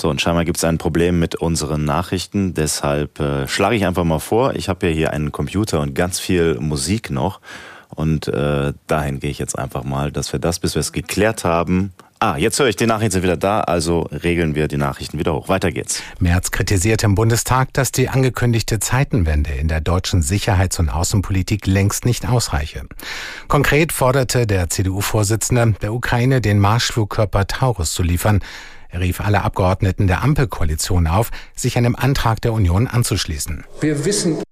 So, und scheinbar gibt es ein Problem mit unseren Nachrichten. Deshalb äh, schlage ich einfach mal vor, ich habe ja hier einen Computer und ganz viel Musik noch. Und äh, dahin gehe ich jetzt einfach mal, dass wir das, bis wir es geklärt haben, Ah, jetzt höre ich, die Nachrichten sind wieder da, also regeln wir die Nachrichten wieder hoch. Weiter geht's. Merz kritisierte im Bundestag, dass die angekündigte Zeitenwende in der deutschen Sicherheits- und Außenpolitik längst nicht ausreiche. Konkret forderte der CDU-Vorsitzende der Ukraine, den Marschflugkörper Taurus zu liefern. Er rief alle Abgeordneten der Ampelkoalition auf, sich einem Antrag der Union anzuschließen. Wir wissen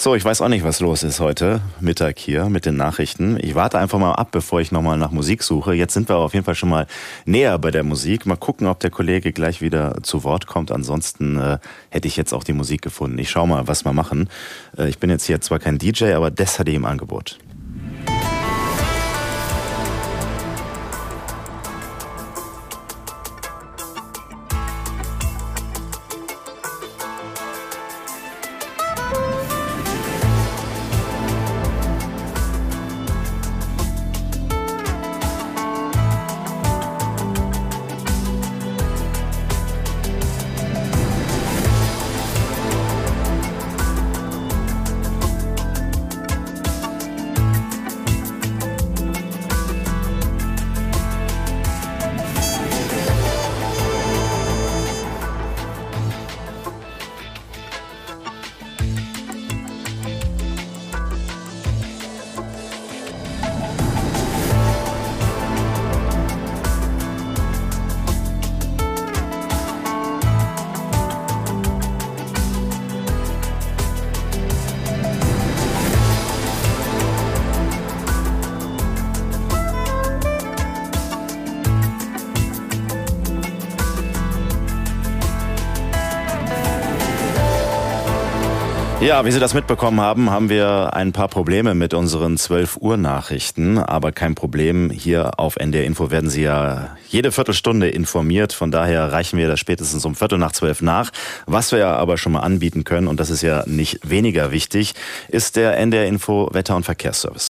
So, ich weiß auch nicht, was los ist heute Mittag hier mit den Nachrichten. Ich warte einfach mal ab, bevor ich nochmal nach Musik suche. Jetzt sind wir auf jeden Fall schon mal näher bei der Musik. Mal gucken, ob der Kollege gleich wieder zu Wort kommt. Ansonsten äh, hätte ich jetzt auch die Musik gefunden. Ich schau mal, was wir machen. Äh, ich bin jetzt hier zwar kein DJ, aber das hatte ich im Angebot. Ja, wie Sie das mitbekommen haben, haben wir ein paar Probleme mit unseren 12 Uhr Nachrichten, aber kein Problem. Hier auf NDR Info werden Sie ja jede Viertelstunde informiert. Von daher reichen wir das spätestens um Viertel nach zwölf nach. Was wir aber schon mal anbieten können, und das ist ja nicht weniger wichtig, ist der NDR Info Wetter- und Verkehrsservice.